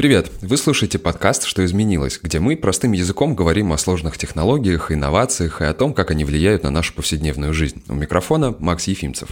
Привет! Вы слушаете подкаст «Что изменилось», где мы простым языком говорим о сложных технологиях, инновациях и о том, как они влияют на нашу повседневную жизнь. У микрофона Макс Ефимцев.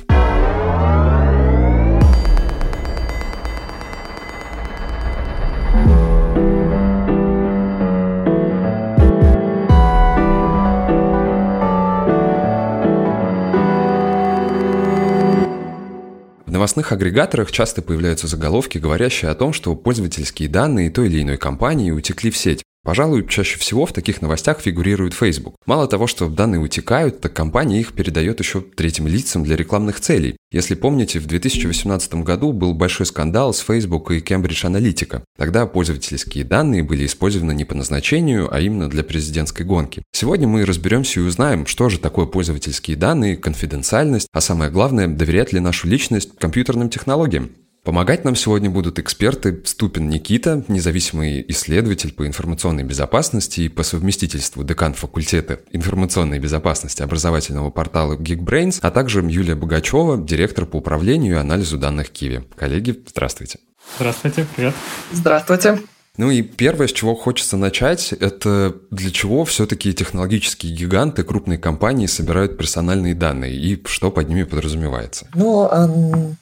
Новостных агрегаторах часто появляются заголовки, говорящие о том, что пользовательские данные той или иной компании утекли в сеть. Пожалуй, чаще всего в таких новостях фигурирует Facebook. Мало того, что данные утекают, так компания их передает еще третьим лицам для рекламных целей. Если помните, в 2018 году был большой скандал с Facebook и Cambridge Analytica. Тогда пользовательские данные были использованы не по назначению, а именно для президентской гонки. Сегодня мы разберемся и узнаем, что же такое пользовательские данные, конфиденциальность, а самое главное, доверять ли нашу личность компьютерным технологиям. Помогать нам сегодня будут эксперты Ступин Никита, независимый исследователь по информационной безопасности и по совместительству декан факультета информационной безопасности образовательного портала Geekbrains, а также Юлия Богачева, директор по управлению и анализу данных Киви. Коллеги, здравствуйте. Здравствуйте, привет. Здравствуйте. Ну и первое, с чего хочется начать, это для чего все-таки технологические гиганты, крупные компании собирают персональные данные и что под ними подразумевается? Ну,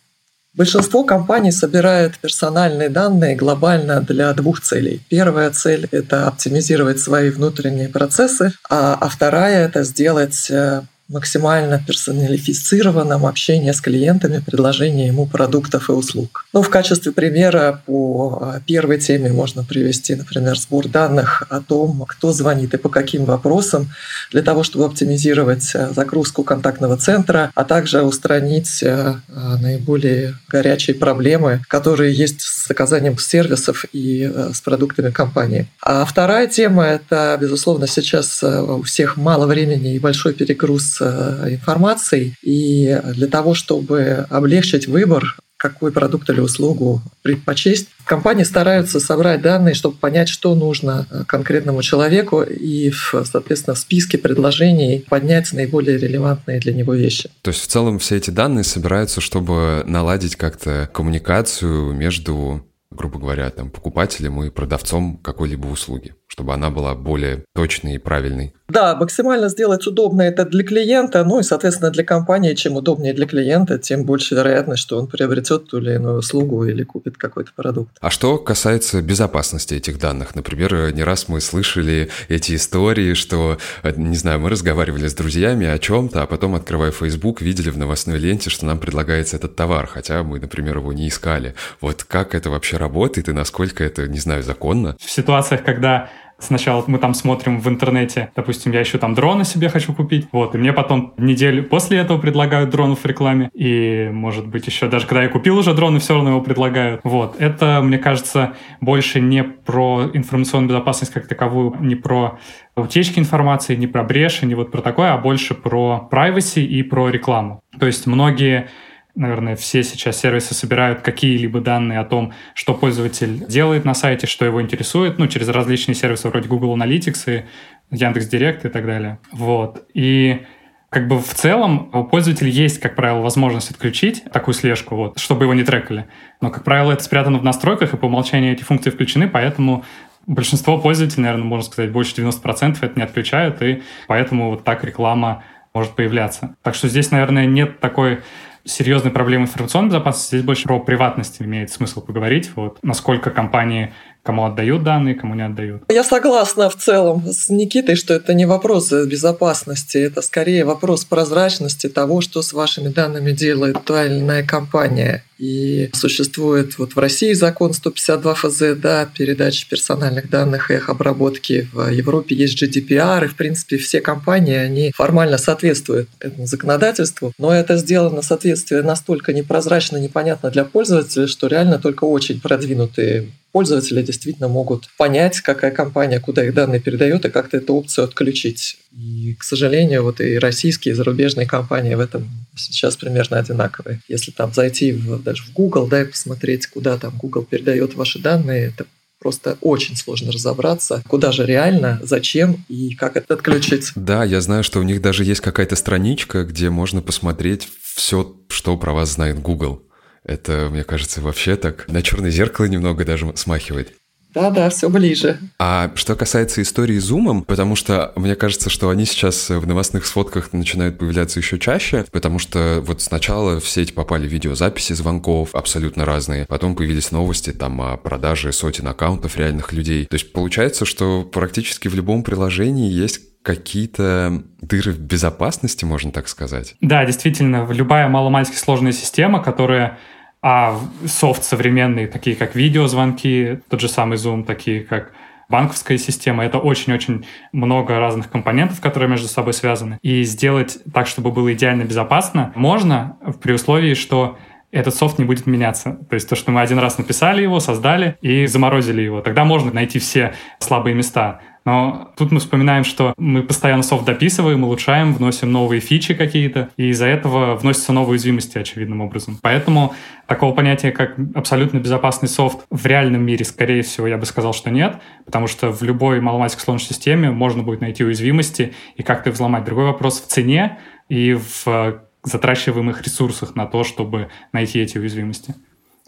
Большинство компаний собирает персональные данные глобально для двух целей. Первая цель – это оптимизировать свои внутренние процессы, а, а вторая – это сделать э, максимально персоналифицированном общении с клиентами, предложение ему продуктов и услуг. Ну, в качестве примера по а, первой теме можно привести, например, сбор данных о том, кто звонит и по каким вопросам, для того, чтобы оптимизировать а, загрузку контактного центра, а также устранить а, наиболее горячие проблемы, которые есть с оказанием сервисов и с продуктами компании. А вторая тема – это, безусловно, сейчас у всех мало времени и большой перегруз Э, информацией. И для того, чтобы облегчить выбор, какой продукт или услугу предпочесть. Компании стараются собрать данные, чтобы понять, что нужно э, конкретному человеку, и, соответственно, в списке предложений поднять наиболее релевантные для него вещи. То есть в целом все эти данные собираются, чтобы наладить как-то коммуникацию между грубо говоря, там, покупателем и продавцом какой-либо услуги, чтобы она была более точной и правильной. Да, максимально сделать удобно это для клиента, ну и, соответственно, для компании. Чем удобнее для клиента, тем больше вероятность, что он приобретет ту или иную услугу или купит какой-то продукт. А что касается безопасности этих данных? Например, не раз мы слышали эти истории, что, не знаю, мы разговаривали с друзьями о чем-то, а потом, открывая Facebook, видели в новостной ленте, что нам предлагается этот товар, хотя мы, например, его не искали. Вот как это вообще работает и насколько это, не знаю, законно? В ситуациях, когда Сначала мы там смотрим в интернете, допустим, я еще там дроны себе хочу купить, вот, и мне потом неделю после этого предлагают дронов в рекламе, и, может быть, еще даже когда я купил уже дроны, все равно его предлагают. Вот, это, мне кажется, больше не про информационную безопасность как таковую, не про утечки информации, не про бреши, не вот про такое, а больше про privacy и про рекламу. То есть многие наверное, все сейчас сервисы собирают какие-либо данные о том, что пользователь делает на сайте, что его интересует, ну, через различные сервисы вроде Google Analytics и Яндекс.Директ и так далее. Вот. И как бы в целом у пользователя есть, как правило, возможность отключить такую слежку, вот, чтобы его не трекали. Но, как правило, это спрятано в настройках, и по умолчанию эти функции включены, поэтому большинство пользователей, наверное, можно сказать, больше 90% это не отключают, и поэтому вот так реклама может появляться. Так что здесь, наверное, нет такой серьезной проблемы информационной безопасности. Здесь больше про приватность имеет смысл поговорить. Вот, насколько компании кому отдают данные, кому не отдают. Я согласна в целом с Никитой, что это не вопрос безопасности, это скорее вопрос прозрачности того, что с вашими данными делает та или иная компания. И существует вот в России закон 152 ФЗ, да, передачи персональных данных и их обработки. В Европе есть GDPR, и, в принципе, все компании, они формально соответствуют этому законодательству, но это сделано соответствие настолько непрозрачно, непонятно для пользователя, что реально только очень продвинутые пользователи действительно могут понять, какая компания куда их данные передает, и как-то эту опцию отключить. И, к сожалению, вот и российские, и зарубежные компании в этом сейчас примерно одинаковые. Если там зайти в, даже в Google, да, и посмотреть, куда там Google передает ваши данные, это просто очень сложно разобраться, куда же реально, зачем и как это отключить. Да, я знаю, что у них даже есть какая-то страничка, где можно посмотреть все, что про вас знает Google. Это, мне кажется, вообще так на черное зеркало немного даже смахивает. Да-да, все ближе. А что касается истории с Zoom, потому что мне кажется, что они сейчас в новостных сводках начинают появляться еще чаще, потому что вот сначала в сеть попали видеозаписи звонков абсолютно разные, потом появились новости там о продаже сотен аккаунтов реальных людей. То есть получается, что практически в любом приложении есть какие-то дыры в безопасности, можно так сказать. Да, действительно, любая маломальски сложная система, которая а софт современные, такие как видеозвонки, тот же самый Zoom, такие как банковская система. Это очень-очень много разных компонентов, которые между собой связаны. И сделать так, чтобы было идеально безопасно, можно при условии, что этот софт не будет меняться. То есть то, что мы один раз написали его, создали и заморозили его. Тогда можно найти все слабые места. Но тут мы вспоминаем, что мы постоянно софт дописываем, улучшаем, вносим новые фичи какие-то, и из-за этого вносятся новые уязвимости очевидным образом. Поэтому такого понятия, как абсолютно безопасный софт в реальном мире, скорее всего, я бы сказал, что нет, потому что в любой маломальской сложной системе можно будет найти уязвимости и как-то взломать. Другой вопрос в цене и в затрачиваемых ресурсах на то, чтобы найти эти уязвимости.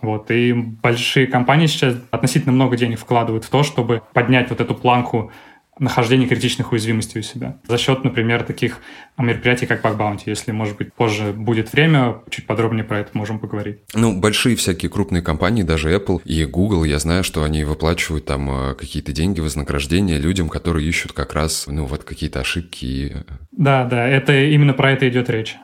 Вот. И большие компании сейчас относительно много денег вкладывают в то, чтобы поднять вот эту планку нахождения критичных уязвимостей у себя. За счет, например, таких мероприятий, как Bug Bounty. Если, может быть, позже будет время, чуть подробнее про это можем поговорить. Ну, большие всякие крупные компании, даже Apple и Google, я знаю, что они выплачивают там э, какие-то деньги, вознаграждения людям, которые ищут как раз, ну, вот какие-то ошибки. Да, да, это именно про это идет речь.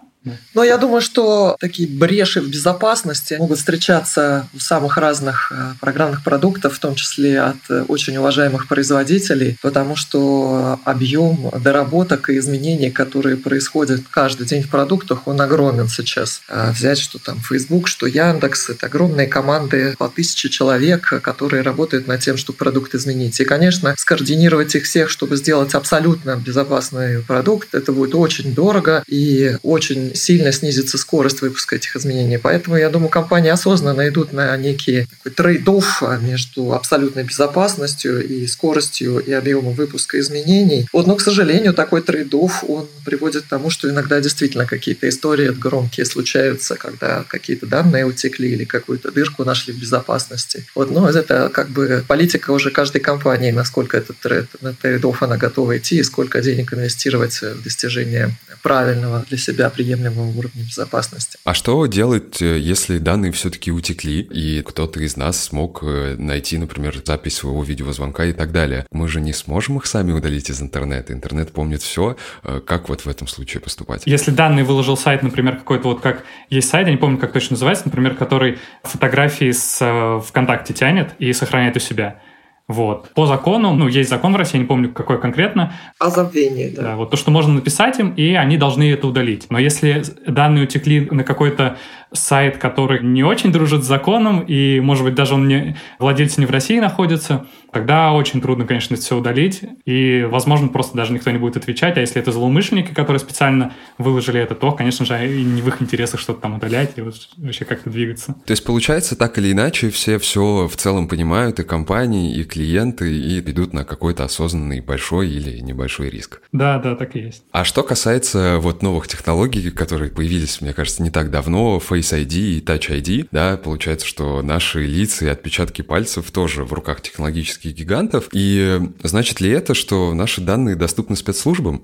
Но я думаю, что такие бреши в безопасности могут встречаться у самых разных э, программных продуктов, в том числе от э, очень уважаемых производителей, потому что объем доработок и изменений, которые происходят каждый день в продуктах, он огромен сейчас. А взять, что там Facebook, что Яндекс, это огромные команды по тысяче человек, которые работают над тем, чтобы продукт изменить. И, конечно, скоординировать их всех, чтобы сделать абсолютно безопасный продукт, это будет очень дорого и очень сильно снизится скорость выпуска этих изменений. Поэтому, я думаю, компании осознанно идут на некий trade-off между абсолютной безопасностью и скоростью и объемом выпуска изменений. Вот, но, к сожалению, такой trade-off, он приводит к тому, что иногда действительно какие-то истории громкие случаются, когда какие-то данные утекли или какую-то дырку нашли в безопасности. Вот, но это как бы политика уже каждой компании, насколько этот trade, на она готова идти и сколько денег инвестировать в достижение правильного для себя приемлемого приемлемого уровня безопасности. А что делать, э, если данные все-таки утекли, и кто-то из нас смог э, найти, например, запись своего видеозвонка и так далее? Мы же не сможем их сами удалить из интернета. Интернет помнит все. Э, как вот в этом случае поступать? Если данные выложил сайт, например, какой-то вот как есть сайт, я не помню, как точно называется, например, который фотографии с ВКонтакте тянет и сохраняет у себя. Вот. По закону, ну, есть закон в России, я не помню, какой конкретно. О забвении, да. да. Вот то, что можно написать им, и они должны это удалить. Но если данные утекли на какой-то сайт, который не очень дружит с законом, и, может быть, даже он не, владельцы не в России находится, тогда очень трудно, конечно, это все удалить, и, возможно, просто даже никто не будет отвечать, а если это злоумышленники, которые специально выложили это, то, конечно же, и не в их интересах что-то там удалять и вот вообще как-то двигаться. То есть, получается, так или иначе, все все в целом понимают, и компании, и клиенты, и идут на какой-то осознанный большой или небольшой риск. Да, да, так и есть. А что касается вот новых технологий, которые появились, мне кажется, не так давно, Face ID и Touch ID, да, получается, что наши лица и отпечатки пальцев тоже в руках технологических гигантов. И значит ли это, что наши данные доступны спецслужбам?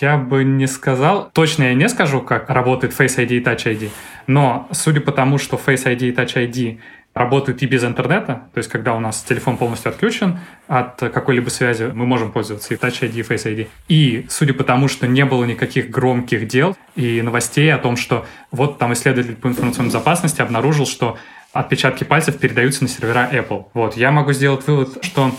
Я бы не сказал. Точно я не скажу, как работает Face ID и Touch ID. Но судя по тому, что Face ID и Touch ID работают и без интернета, то есть когда у нас телефон полностью отключен от какой-либо связи, мы можем пользоваться и Touch ID, и Face ID. И судя по тому, что не было никаких громких дел и новостей о том, что вот там исследователь по информационной безопасности обнаружил, что отпечатки пальцев передаются на сервера Apple. Вот, я могу сделать вывод, что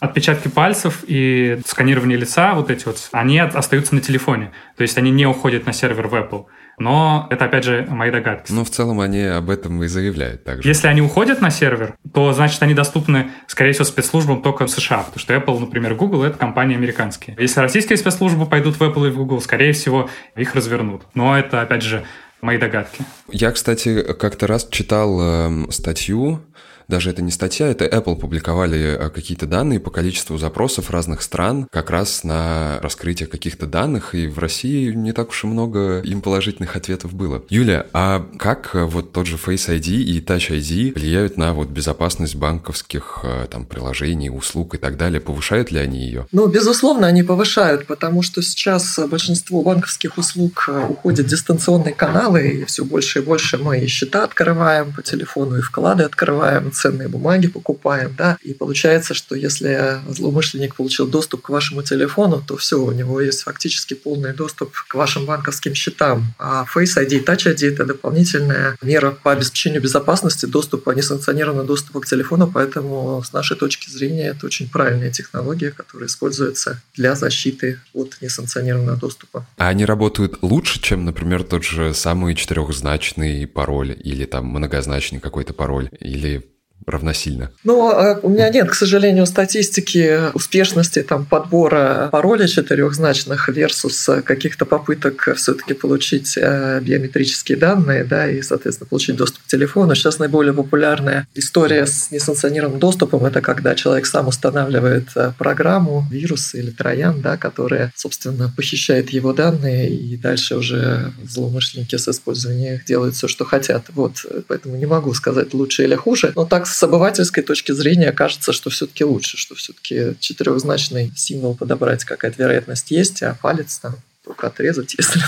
отпечатки пальцев и сканирование лица, вот эти вот, они остаются на телефоне. То есть они не уходят на сервер в Apple. Но это, опять же, мои догадки. Но в целом они об этом и заявляют также. Если они уходят на сервер, то, значит, они доступны, скорее всего, спецслужбам только в США, потому что Apple, например, Google — это компании американские. Если российские спецслужбы пойдут в Apple и в Google, скорее всего, их развернут. Но это, опять же, мои догадки. Я, кстати, как-то раз читал э, статью даже это не статья, это Apple публиковали э, какие-то данные по количеству запросов разных стран как раз на раскрытие каких-то данных, и в России не так уж и много им положительных ответов было. Юля, а как э, вот тот же Face ID и Touch ID влияют на вот безопасность банковских э, там приложений, услуг и так далее? Повышают ли они ее? Ну, безусловно, они повышают, потому что сейчас большинство банковских услуг уходят в дистанционные каналы, и все больше и больше мы и счета открываем по телефону, и вклады открываем, ценные бумаги покупаем, да, и получается, что если злоумышленник получил доступ к вашему телефону, то все, у него есть фактически полный доступ к вашим банковским счетам. А Face ID и Touch ID – это дополнительная мера по обеспечению безопасности доступа, несанкционированного доступа к телефону, поэтому с нашей точки зрения это очень правильная технология, которая используется для защиты от несанкционированного доступа. А они работают лучше, чем, например, тот же самый четырехзначный пароль или там многозначный какой-то пароль? Или равносильно? Ну, а у меня нет, к сожалению, статистики успешности там, подбора паролей четырехзначных versus каких-то попыток все-таки получить э, биометрические данные да, и, соответственно, получить доступ к телефону. Сейчас наиболее популярная история с несанкционированным доступом – это когда человек сам устанавливает э, программу, вирус или троян, да, которая, собственно, похищает его данные, и дальше уже злоумышленники с использованием их делают все, что хотят. Вот, поэтому не могу сказать лучше или хуже. Но так с обывательской точки зрения кажется, что все-таки лучше, что все-таки четырехзначный символ подобрать какая-то вероятность есть, а палец там только отрезать, если.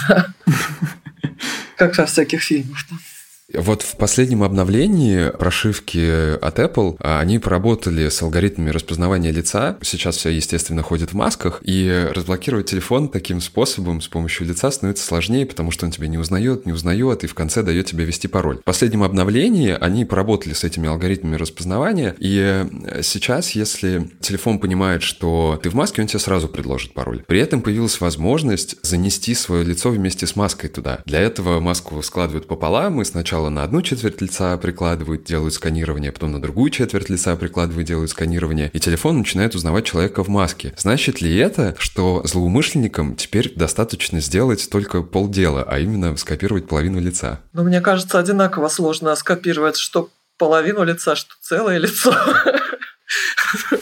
Как во всяких фильмах. Там. Вот в последнем обновлении прошивки от Apple а, они поработали с алгоритмами распознавания лица. Сейчас все, естественно, ходят в масках, и разблокировать телефон таким способом с помощью лица становится сложнее, потому что он тебя не узнает, не узнает, и в конце дает тебе ввести пароль. В последнем обновлении они поработали с этими алгоритмами распознавания, и э, сейчас, если телефон понимает, что ты в маске, он тебе сразу предложит пароль. При этом появилась возможность занести свое лицо вместе с маской туда. Для этого маску складывают пополам, и сначала сначала на одну четверть лица прикладывают, делают сканирование, потом на другую четверть лица прикладывают, делают сканирование, и телефон начинает узнавать человека в маске. Значит ли это, что злоумышленникам теперь достаточно сделать только полдела, а именно скопировать половину лица? Ну, мне кажется, одинаково сложно скопировать что половину лица, что целое лицо.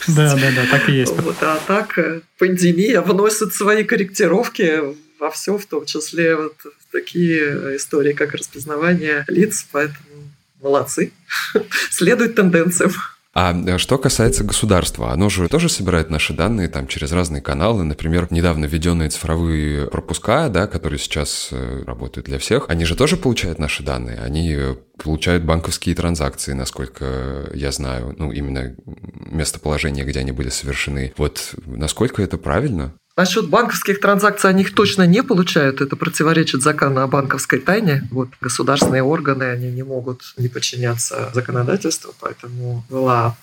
Да, да, да, так и есть. Вот, а так э, пандемия вносит свои корректировки во все, в том числе вот такие истории, как распознавание лиц, поэтому молодцы, следуют тенденциям. А э, что касается государства, оно же тоже собирает наши данные там через разные каналы. Например, недавно введенные цифровые пропуска, да, которые сейчас э, работают для всех, они же тоже получают наши данные. Они э, получают банковские транзакции, насколько я знаю, ну, именно местоположение, где они были совершены. Вот насколько это правильно? Насчет банковских транзакций они их точно не получают. Это противоречит закону о банковской тайне. Вот государственные органы, они не могут не подчиняться законодательству, поэтому была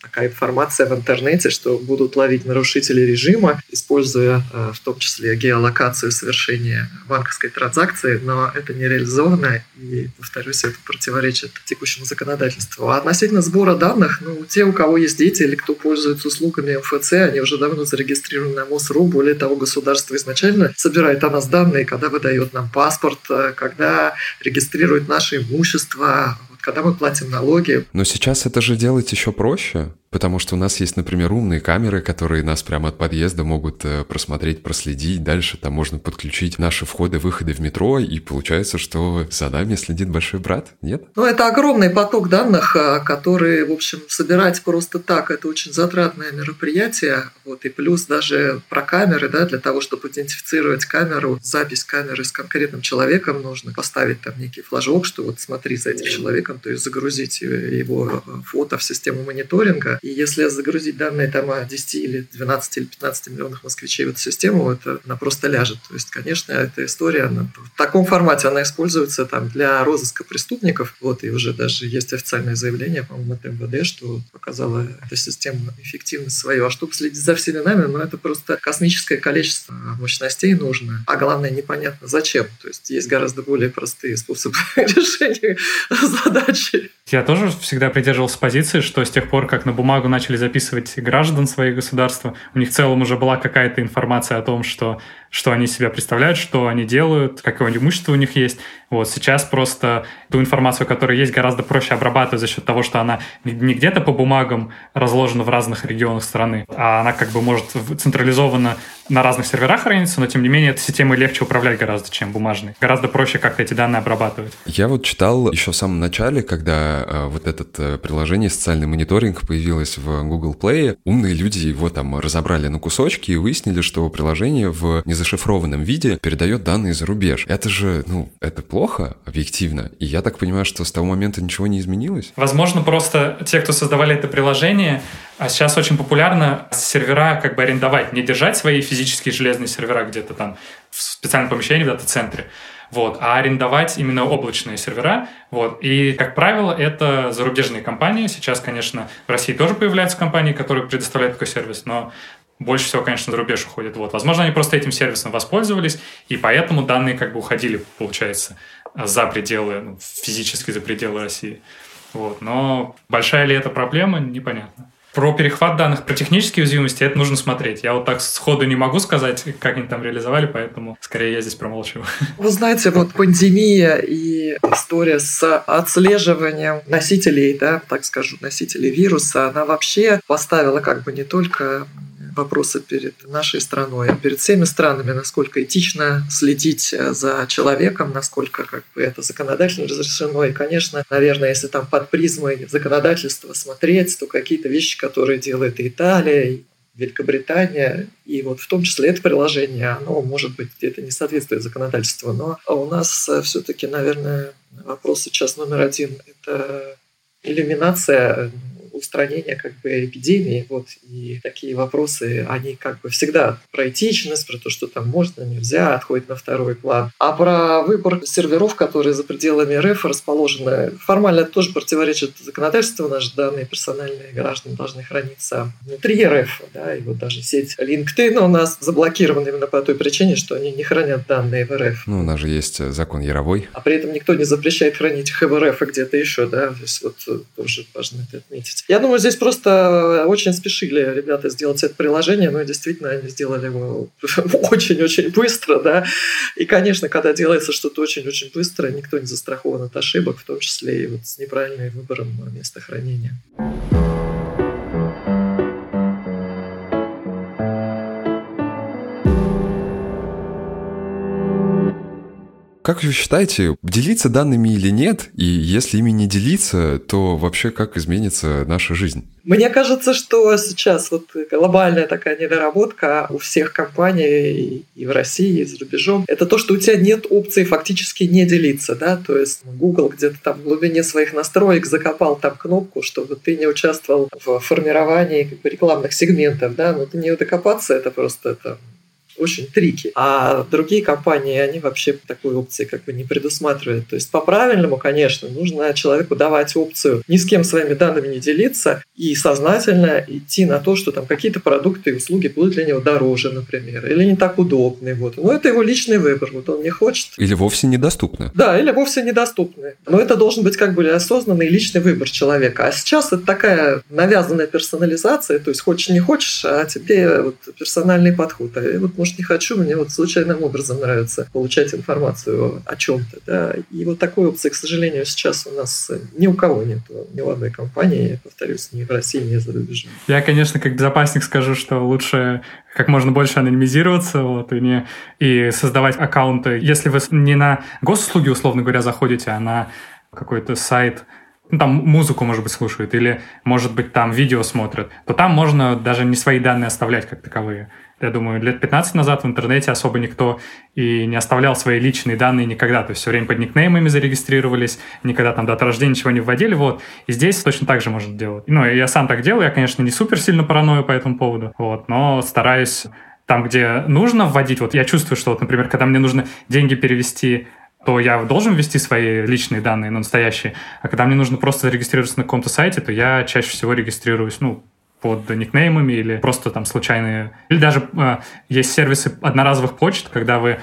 такая информация в интернете, что будут ловить нарушителей режима, используя э, в том числе геолокацию совершения банковской транзакции, но это не реализовано, и, повторюсь, это противоречит текущему законодательству. А относительно сбора данных, ну, те, у кого есть дети или кто пользуется услугами МФЦ, они уже давно зарегистрированы на МОСРУ, более того, государство изначально собирает о нас данные, когда выдает нам паспорт, э, когда регистрирует наше имущество, когда мы платим налоги. Но сейчас это же делать еще проще. Потому что у нас есть, например, умные камеры, которые нас прямо от подъезда могут э, просмотреть, проследить. Дальше там можно подключить наши входы-выходы в метро, и получается, что за нами следит большой брат, нет? Ну, это огромный поток данных, э, которые, в общем, собирать просто так, это очень затратное мероприятие. Вот, и плюс даже про камеры, да, для того, чтобы идентифицировать камеру, запись камеры с конкретным человеком, нужно поставить там некий флажок, что вот смотри за этим человеком, то есть загрузить его э, фото в систему мониторинга, и если загрузить данные там о 10 или 12 или 15 миллионах москвичей в эту систему, это она просто ляжет. То есть, конечно, эта история она, в таком формате она используется там для розыска преступников. Вот, и уже даже есть официальное заявление, по-моему, от МВД, что показала эта система эффективность свою. А чтобы следить за всеми нами, ну, это просто космическое количество мощностей нужно. А главное, непонятно зачем. То есть, есть гораздо более простые способы решения задачи. Я тоже всегда придерживался позиции, что с тех пор, как на бумагу начали записывать граждан своих государства. У них в целом уже была какая-то информация о том, что что они себя представляют, что они делают, какое имущество у них есть. Вот сейчас просто ту информацию, которая есть, гораздо проще обрабатывать за счет того, что она не где-то по бумагам разложена в разных регионах страны, а она как бы может централизованно на разных серверах храниться, но тем не менее этой системой легче управлять гораздо, чем бумажной. Гораздо проще как-то эти данные обрабатывать. Я вот читал еще в самом начале, когда э, вот это э, приложение «Социальный мониторинг» появилось в Google Play, умные люди его там разобрали на кусочки и выяснили, что приложение в незашифрованном виде передает данные за рубеж. Это же, ну, это плохо объективно. И я так понимаю, что с того момента ничего не изменилось. Возможно, просто те, кто создавали это приложение, а сейчас очень популярно сервера как бы арендовать, не держать свои физические железные сервера где-то там в специальном помещении в дата-центре, вот, а арендовать именно облачные сервера. Вот. И, как правило, это зарубежные компании. Сейчас, конечно, в России тоже появляются компании, которые предоставляют такой сервис, но больше всего, конечно, за рубеж уходит. Вот. Возможно, они просто этим сервисом воспользовались, и поэтому данные как бы уходили, получается, за пределы, ну, физически за пределы России. Вот. Но большая ли это проблема, непонятно. Про перехват данных, про технические уязвимости это нужно смотреть. Я вот так сходу не могу сказать, как они там реализовали, поэтому скорее я здесь промолчу. Вы знаете, вот пандемия и история с отслеживанием носителей, да, так скажу, носителей вируса, она вообще поставила как бы не только вопросы перед нашей страной, а перед всеми странами, насколько этично следить э, за человеком, насколько как бы это законодательно разрешено. И, конечно, наверное, если там под призмой законодательства смотреть, то какие-то вещи, которые делает и Италия, и Великобритания, и вот в том числе это приложение, оно, может быть, где-то не соответствует законодательству, но у нас э, все-таки, наверное, вопрос сейчас номер один – это иллюминация устранения как бы эпидемии. Вот, и такие вопросы, они как бы всегда про этичность, про то, что там можно, нельзя, отходят на второй план. А про выбор серверов, которые за пределами РФ расположены, формально это тоже противоречит законодательству. Наши данные персональные граждан должны храниться внутри РФ. Да, и вот даже сеть LinkedIn у нас заблокирована именно по той причине, что они не хранят данные в РФ. Ну, у нас же есть э, закон Яровой. А при этом никто не запрещает хранить их в РФ и где-то еще, да, то есть вот тоже важно это отметить. Я думаю, здесь просто очень спешили ребята сделать это приложение, но действительно они сделали его очень-очень быстро, да. И, конечно, когда делается что-то очень-очень быстро, никто не застрахован от ошибок, в том числе и вот с неправильным выбором места хранения. Как вы считаете, делиться данными или нет? И если ими не делиться, то вообще как изменится наша жизнь? Мне кажется, что сейчас вот глобальная такая недоработка у всех компаний и в России, и за рубежом, это то, что у тебя нет опции фактически не делиться, да, то есть Google где-то там в глубине своих настроек закопал там кнопку, чтобы ты не участвовал в формировании как бы, рекламных сегментов, да, но ты не докопаться, это просто это очень трики. А другие компании, они вообще такой опции как бы не предусматривают. То есть по-правильному, конечно, нужно человеку давать опцию ни с кем своими данными не делиться и сознательно идти на то, что там какие-то продукты и услуги будут для него дороже, например, или не так удобны. Вот. Но это его личный выбор. Вот он не хочет. Или вовсе недоступны. Да, или вовсе недоступны. Но это должен быть как бы осознанный личный выбор человека. А сейчас это такая навязанная персонализация, то есть хочешь не хочешь, а тебе вот персональный подход. А вот, может, не хочу, мне вот случайным образом нравится получать информацию о чем-то. Да? И вот такой опции, к сожалению, сейчас у нас ни у кого нет, ни у одной компании, повторюсь, ни в России, ни за рубежом. Я, конечно, как безопасник скажу, что лучше как можно больше анонимизироваться вот, и, не, и создавать аккаунты. Если вы не на госуслуги, условно говоря, заходите, а на какой-то сайт, ну, там музыку, может быть, слушают, или, может быть, там видео смотрят, то там можно даже не свои данные оставлять как таковые я думаю, лет 15 назад в интернете особо никто и не оставлял свои личные данные никогда. То есть все время под никнеймами зарегистрировались, никогда там дата рождения ничего не вводили. Вот. И здесь точно так же можно делать. Ну, я сам так делаю. Я, конечно, не супер сильно параною по этому поводу, вот, но стараюсь там, где нужно вводить, вот я чувствую, что, вот, например, когда мне нужно деньги перевести то я должен ввести свои личные данные, ну, настоящие. А когда мне нужно просто зарегистрироваться на каком-то сайте, то я чаще всего регистрируюсь, ну, под никнеймами или просто там случайные... Или даже э, есть сервисы одноразовых почт, когда вы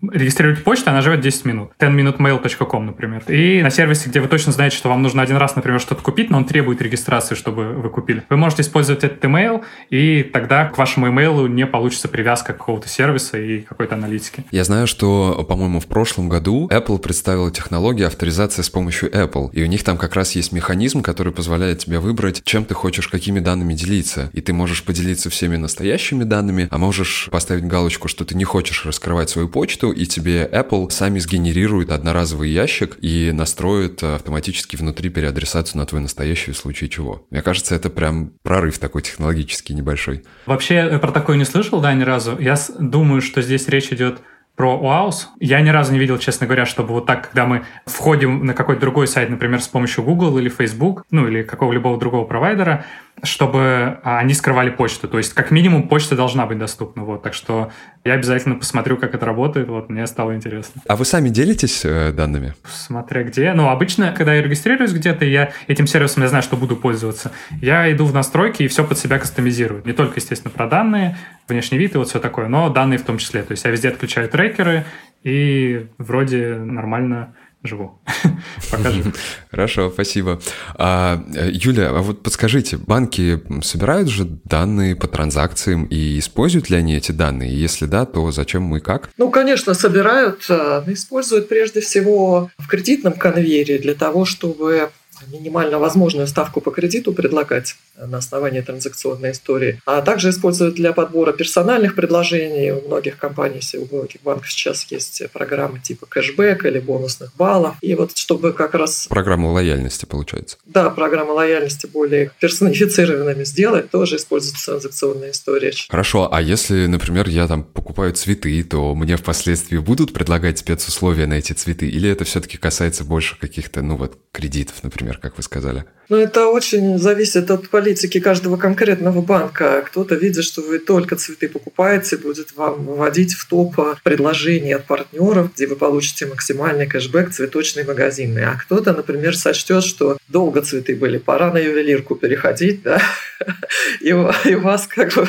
регистрируете почту, она живет 10 минут. 10minutemail.com, например. И на сервисе, где вы точно знаете, что вам нужно один раз, например, что-то купить, но он требует регистрации, чтобы вы купили. Вы можете использовать этот email, и тогда к вашему email не получится привязка какого-то сервиса и какой-то аналитики. Я знаю, что, по-моему, в прошлом году Apple представила технологию авторизации с помощью Apple, и у них там как раз есть механизм, который позволяет тебе выбрать, чем ты хочешь, какими данными делиться. И ты можешь поделиться всеми настоящими данными, а можешь поставить галочку, что ты не хочешь раскрывать свою почту, и тебе Apple сами сгенерирует одноразовый ящик и настроит автоматически внутри переадресацию на твой настоящий в случае чего. Мне кажется, это прям прорыв такой технологический небольшой. Вообще я про такое не слышал, да, ни разу. Я думаю, что здесь речь идет про OAuth. Я ни разу не видел, честно говоря, чтобы вот так, когда мы входим на какой-то другой сайт, например, с помощью Google или Facebook, ну или какого-либо другого провайдера, чтобы они скрывали почту. То есть, как минимум, почта должна быть доступна. Вот. Так что я обязательно посмотрю, как это работает. Вот, мне стало интересно. А вы сами делитесь э, данными? Смотря где. Ну, обычно, когда я регистрируюсь где-то, я этим сервисом я знаю, что буду пользоваться. Я иду в настройки и все под себя кастомизирую. Не только, естественно, про данные, внешний вид и вот все такое, но данные в том числе. То есть я везде отключаю трекеры, и вроде нормально живу. Покажи. Хорошо, спасибо. А, Юля, а вот подскажите, банки собирают же данные по транзакциям и используют ли они эти данные? Если да, то зачем и как? Ну, конечно, собирают, а, используют прежде всего в кредитном конвейере для того, чтобы минимально возможную ставку по кредиту предлагать на основании транзакционной истории, а также используют для подбора персональных предложений. У многих компаний, у многих банков сейчас есть программы типа кэшбэк или бонусных баллов. И вот чтобы как раз... Программа лояльности, получается. Да, программа лояльности более персонифицированными сделать, тоже используется транзакционная история. Хорошо, а если, например, я там покупаю цветы, то мне впоследствии будут предлагать спецусловия на эти цветы? Или это все-таки касается больше каких-то, ну вот, кредитов, например, как вы сказали? Ну, это очень зависит от политики каждого конкретного банка. Кто-то видит, что вы только цветы покупаете, будет вам вводить в топ предложений от партнеров, где вы получите максимальный кэшбэк цветочный магазинный. А кто-то, например, сочтет, что долго цветы были, пора на ювелирку переходить, да, и, и у вас как бы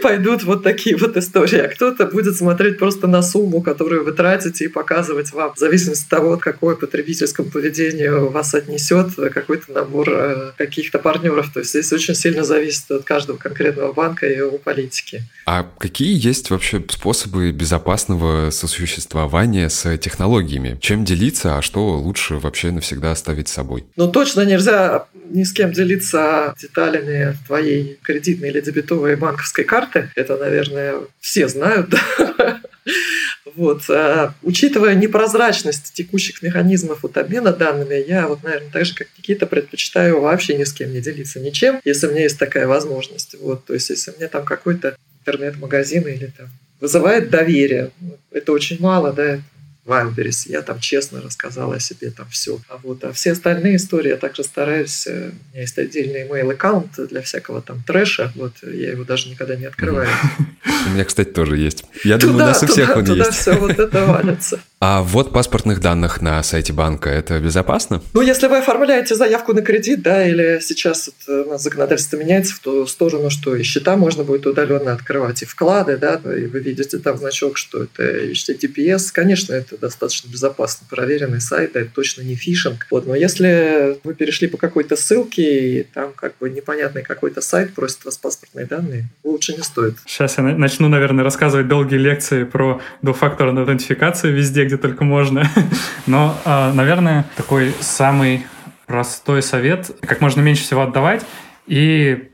пойдут вот такие вот истории. А кто-то будет смотреть просто на сумму, которую вы тратите, и показывать вам, в зависимости от того, какое потребительское поведение вас отнесет, какой-то набор э, каких-то партнеров. То есть здесь очень сильно зависит от каждого конкретного банка и его политики. А какие есть вообще способы безопасного сосуществования с технологиями? Чем делиться, а что лучше вообще навсегда оставить с собой? Ну, точно нельзя ни с кем делиться деталями твоей кредитной или дебетовой банковской карты. Это, наверное, все знают. Вот. А, учитывая непрозрачность текущих механизмов вот обмена данными, я вот, наверное, так же, как Никита, предпочитаю вообще ни с кем не делиться ничем, если у меня есть такая возможность. Вот. То есть, если мне там какой-то интернет-магазин или там вызывает доверие, это очень мало, да, Вайлдберрис. Я там честно рассказала о себе там все. А вот а все остальные истории я также стараюсь. Э, у меня есть отдельный email аккаунт для всякого там трэша. Вот я его даже никогда не открываю. У меня, кстати, тоже есть. Я думаю, у нас у всех он есть. Туда все вот это валится. А вот паспортных данных на сайте банка, это безопасно? Ну, если вы оформляете заявку на кредит, да, или сейчас вот у нас законодательство меняется в ту сторону, что и счета можно будет удаленно открывать, и вклады, да, и вы видите там значок, что это HTTPS, конечно, это достаточно безопасно проверенный сайт, это точно не фишинг. Вот, но если вы перешли по какой-то ссылке, и там как бы непонятный какой-то сайт просит вас паспортные данные, лучше не стоит. Сейчас я начну, наверное, рассказывать долгие лекции про двухфакторную аутентификацию везде, где только можно. Но, а, наверное, такой самый простой совет, как можно меньше всего отдавать и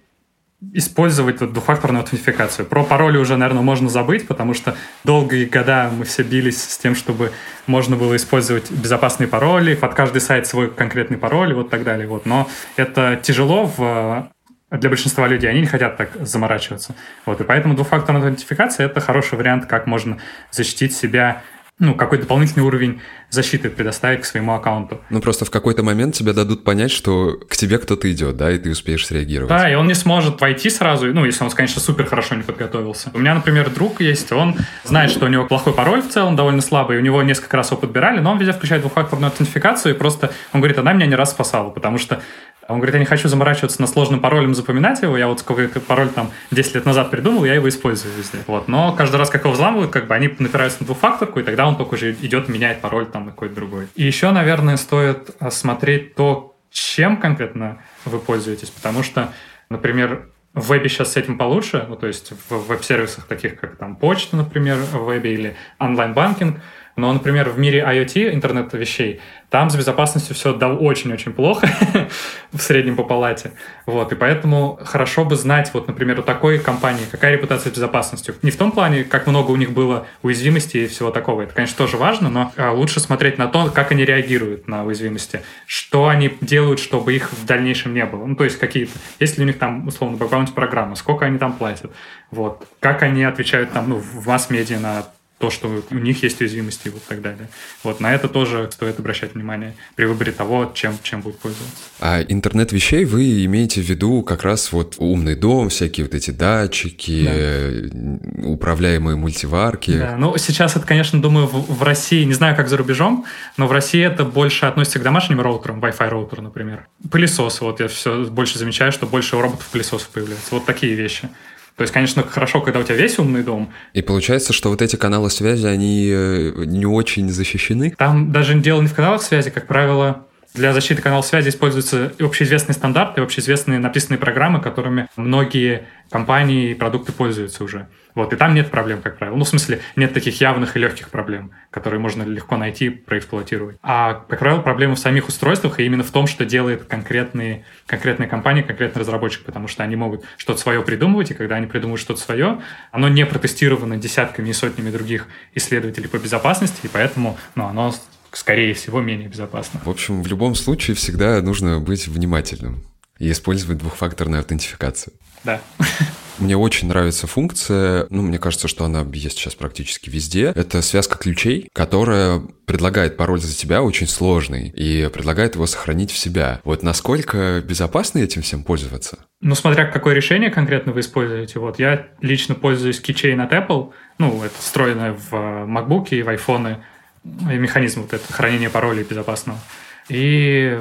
использовать вот двухфакторную аутентификацию. Про пароли уже, наверное, можно забыть, потому что долгие года мы все бились с тем, чтобы можно было использовать безопасные пароли, под каждый сайт свой конкретный пароль и вот так далее. Вот. Но это тяжело в для большинства людей, они не хотят так заморачиваться. Вот, и поэтому двухфакторная аутентификация — это хороший вариант, как можно защитить себя ну, какой дополнительный уровень защиты предоставить к своему аккаунту. Ну, просто в какой-то момент тебе дадут понять, что к тебе кто-то идет, да, и ты успеешь среагировать. Да, и он не сможет войти сразу, ну, если он, конечно, супер хорошо не подготовился. У меня, например, друг есть, он знает, что у него плохой пароль в целом, довольно слабый, у него несколько раз его подбирали, но он везде включает двухфакторную аутентификацию, и просто он говорит, она меня не раз спасала, потому что Он говорит, я не хочу заморачиваться на сложным паролем, запоминать его. Я вот сколько пароль там 10 лет назад придумал, я его использую везде. Вот. Но каждый раз, как его взламывают, как бы они напираются на двухфакторку, и тогда он только уже идет, меняет пароль там какой-то другой. И еще, наверное, стоит смотреть то, чем конкретно вы пользуетесь, потому что, например, в вебе сейчас с этим получше, ну, то есть в веб-сервисах таких, как там почта, например, в вебе или онлайн-банкинг, но, например, в мире IoT, интернета вещей, там с безопасностью все очень-очень плохо в среднем по палате. Вот, и поэтому хорошо бы знать, вот, например, у такой компании, какая репутация с безопасностью. Не в том плане, как много у них было уязвимостей и всего такого. Это, конечно, тоже важно, но а, лучше смотреть на то, как они реагируют на уязвимости, что они делают, чтобы их в дальнейшем не было. Ну, то есть какие-то, есть ли у них там, условно, бэкграунд программа, сколько они там платят, вот, как они отвечают там, ну, в масс-медиа на то, что у них есть уязвимости и вот так далее. Вот на это тоже стоит обращать внимание при выборе того, чем, чем будет пользоваться. А интернет вещей вы имеете в виду как раз вот умный дом, всякие вот эти датчики, да. управляемые мультиварки? Да, ну сейчас это, конечно, думаю, в, в России, не знаю, как за рубежом, но в России это больше относится к домашним роутерам, Wi-Fi роутеру, например. Пылесосы, вот я все больше замечаю, что больше роботов-пылесосов появляется. Вот такие вещи. То есть, конечно, хорошо, когда у тебя весь умный дом. И получается, что вот эти каналы связи, они э, не очень защищены? Там даже дело не в каналах связи, как правило, для защиты каналов связи используются общеизвестные стандарты, общеизвестные написанные программы, которыми многие компании и продукты пользуются уже. Вот, и там нет проблем, как правило. Ну, в смысле, нет таких явных и легких проблем, которые можно легко найти, проэксплуатировать. А, как правило, проблема в самих устройствах и именно в том, что делает конкретные, конкретные компании, конкретный разработчик, потому что они могут что-то свое придумывать, и когда они придумывают что-то свое, оно не протестировано десятками и сотнями других исследователей по безопасности, и поэтому ну, оно скорее всего, менее безопасно. В общем, в любом случае всегда нужно быть внимательным и использовать двухфакторную аутентификацию. Да. Мне очень нравится функция, ну, мне кажется, что она есть сейчас практически везде. Это связка ключей, которая предлагает пароль за тебя очень сложный и предлагает его сохранить в себя. Вот насколько безопасно этим всем пользоваться? Ну, смотря какое решение конкретно вы используете. Вот я лично пользуюсь Keychain от Apple. Ну, это встроенное в MacBook и в iPhone механизм вот это хранения паролей безопасного. И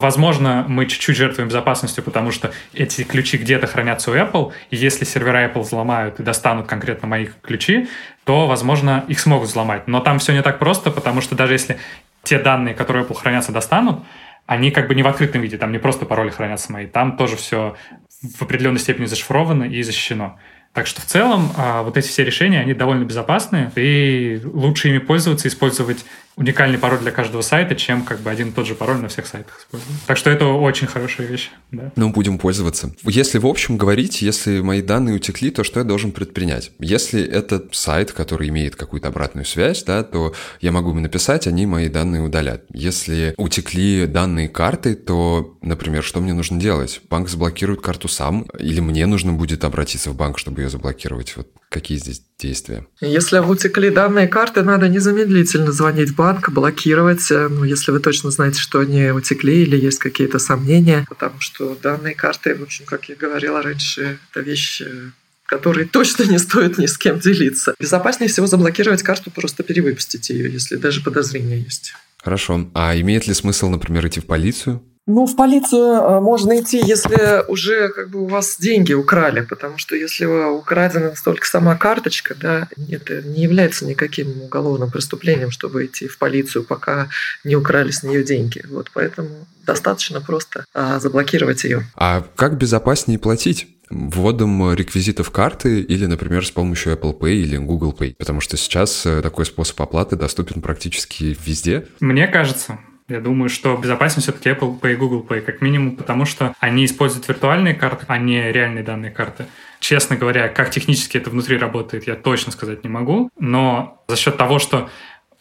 Возможно, мы чуть-чуть жертвуем безопасностью, потому что эти ключи где-то хранятся у Apple, и если сервера Apple взломают и достанут конкретно мои ключи, то, возможно, их смогут взломать. Но там все не так просто, потому что даже если те данные, которые Apple хранятся, достанут, они как бы не в открытом виде, там не просто пароли хранятся мои, там тоже все в определенной степени зашифровано и защищено. Так что в целом а, вот эти все решения, они довольно безопасные, и лучше ими пользоваться, использовать уникальный пароль для каждого сайта, чем как бы один и тот же пароль на всех сайтах использовать. Так что это очень хорошая вещь. Да. Ну, будем пользоваться. Если в общем говорить, если мои данные утекли, то что я должен предпринять? Если это сайт, который имеет какую-то обратную связь, да, то я могу им написать, они мои данные удалят. Если утекли данные карты, то, например, что мне нужно делать? Банк заблокирует карту сам, или мне нужно будет обратиться в банк, чтобы ее заблокировать? Вот какие здесь действия? Если утекли данные карты, надо незамедлительно звонить в банк, блокировать, э, ну, если вы точно знаете, что они утекли или есть какие-то сомнения, потому что данные карты, в общем, как я говорила раньше, это вещь э, которые точно не стоит ни с кем делиться. Безопаснее всего заблокировать карту, просто перевыпустить ее, если даже подозрения есть. Хорошо. А имеет ли смысл, например, идти в полицию? Ну, в полицию э, можно идти, если уже как бы у вас деньги украли, потому что если украдена только сама карточка, да, это не является никаким уголовным преступлением, чтобы идти в полицию, пока не украли с нее деньги. Вот поэтому достаточно просто а, заблокировать ее. А как безопаснее платить? вводом реквизитов карты или, например, с помощью Apple Pay или Google Pay, потому что сейчас э, такой способ оплаты доступен практически везде. Мне кажется, я думаю, что безопаснее все-таки Apple Pay и Google Pay, как минимум, потому что они используют виртуальные карты, а не реальные данные карты. Честно говоря, как технически это внутри работает, я точно сказать не могу, но за счет того, что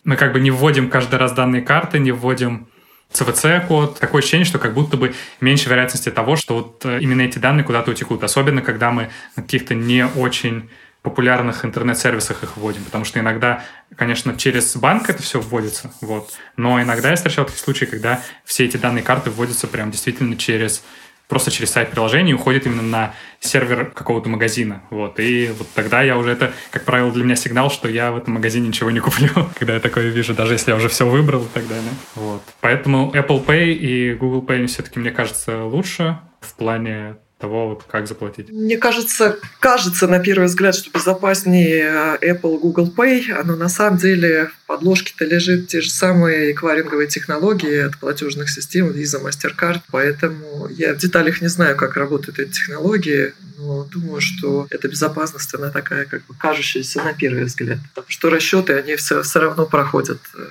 мы как бы не вводим каждый раз данные карты, не вводим CVC-код, такое ощущение, что как будто бы меньше вероятности того, что вот э, именно эти данные куда-то утекут. Особенно, когда мы на каких-то не очень популярных интернет-сервисах их вводим, потому что иногда, конечно, через банк это все вводится, вот, но иногда я встречал такие случаи, когда все эти данные карты вводятся прям действительно через просто через сайт приложения уходит именно на сервер какого-то магазина. Вот. И вот тогда я уже это, как правило, для меня сигнал, что я в этом магазине ничего не куплю, когда я такое вижу, даже если я уже все выбрал и так далее. Вот. Поэтому Apple Pay и Google Pay все-таки, мне кажется, лучше в плане того, как заплатить? Мне кажется, кажется на первый взгляд, что безопаснее Apple, Google Pay, но на самом деле в подложке-то лежит те же самые эквайринговые технологии от платежных систем Visa, MasterCard, поэтому я в деталях не знаю, как работают эти технологии, но думаю, что эта безопасность, она такая как бы кажущаяся на первый взгляд. Потому что расчеты, они все, все равно проходят э,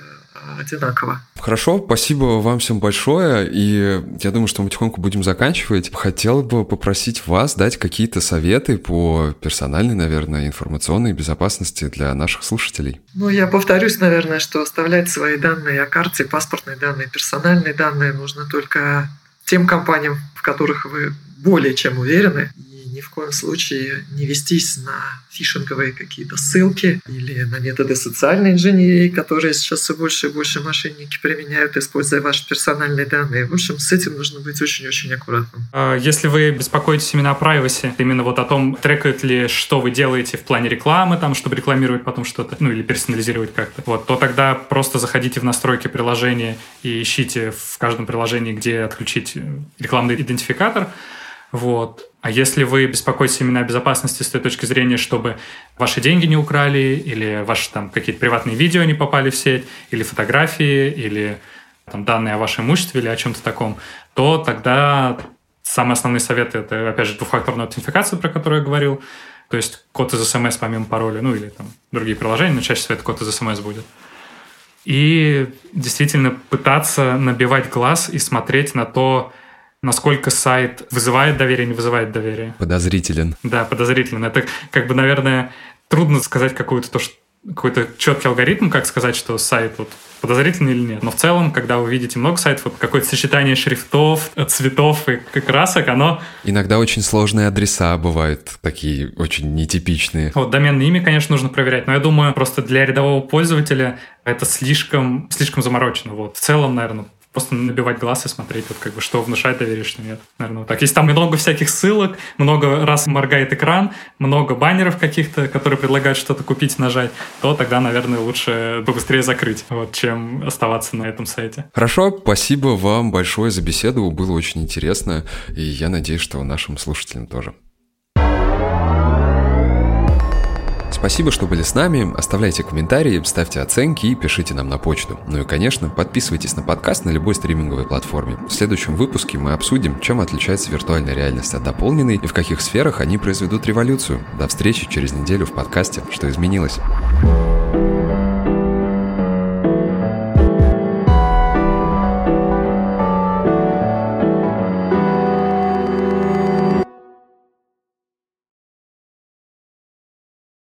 одинаково. Хорошо, спасибо вам всем большое, и я думаю, что мы потихоньку будем заканчивать. Хотел бы попросить вас дать какие-то советы по персональной, наверное, информационной безопасности для наших слушателей. Ну, я повторюсь, наверное, что оставлять свои данные о карте, паспортные данные, персональные данные нужно только тем компаниям, в которых вы более чем уверены, ни в коем случае не вестись на фишинговые какие-то ссылки или на методы социальной инженерии, которые сейчас все больше и больше мошенники применяют, используя ваши персональные данные. В общем, с этим нужно быть очень-очень аккуратным. А если вы беспокоитесь именно о privacy, именно вот о том, трекают ли, что вы делаете в плане рекламы, там, чтобы рекламировать потом что-то, ну или персонализировать как-то, вот, то тогда просто заходите в настройки приложения и ищите в каждом приложении, где отключить рекламный идентификатор, вот. А если вы беспокоитесь именно о безопасности с той точки зрения, чтобы ваши деньги не украли, или ваши там какие-то приватные видео не попали в сеть, или фотографии, или там, данные о вашем имуществе, или о чем-то таком, то тогда самый основной совет — это, опять же, двухфакторная аутентификация, про которую я говорил, то есть код из смс помимо пароля, ну или там другие приложения, но чаще всего это код из смс будет. И действительно пытаться набивать глаз и смотреть на то, насколько сайт вызывает доверие, не вызывает доверие. Подозрителен. Да, подозрителен. Это как бы, наверное, трудно сказать какую-то то, что какой-то четкий алгоритм, как сказать, что сайт вот подозрительный или нет. Но в целом, когда вы видите много сайтов, вот какое-то сочетание шрифтов, цветов и красок, оно... Иногда очень сложные адреса бывают такие очень нетипичные. Вот доменное имя, конечно, нужно проверять, но я думаю, просто для рядового пользователя это слишком, слишком заморочено. Вот. В целом, наверное, просто набивать глаз и смотреть, вот как бы, что внушает доверие, что нет. Наверное, вот так. Если там много всяких ссылок, много раз моргает экран, много баннеров каких-то, которые предлагают что-то купить, нажать, то тогда, наверное, лучше побыстрее закрыть, вот, чем оставаться на этом сайте. Хорошо, спасибо вам большое за беседу, было очень интересно, и я надеюсь, что нашим слушателям тоже. Спасибо, что были с нами. Оставляйте комментарии, ставьте оценки и пишите нам на почту. Ну и, конечно, подписывайтесь на подкаст на любой стриминговой платформе. В следующем выпуске мы обсудим, чем отличается виртуальная реальность от дополненной и в каких сферах они произведут революцию. До встречи через неделю в подкасте «Что изменилось?».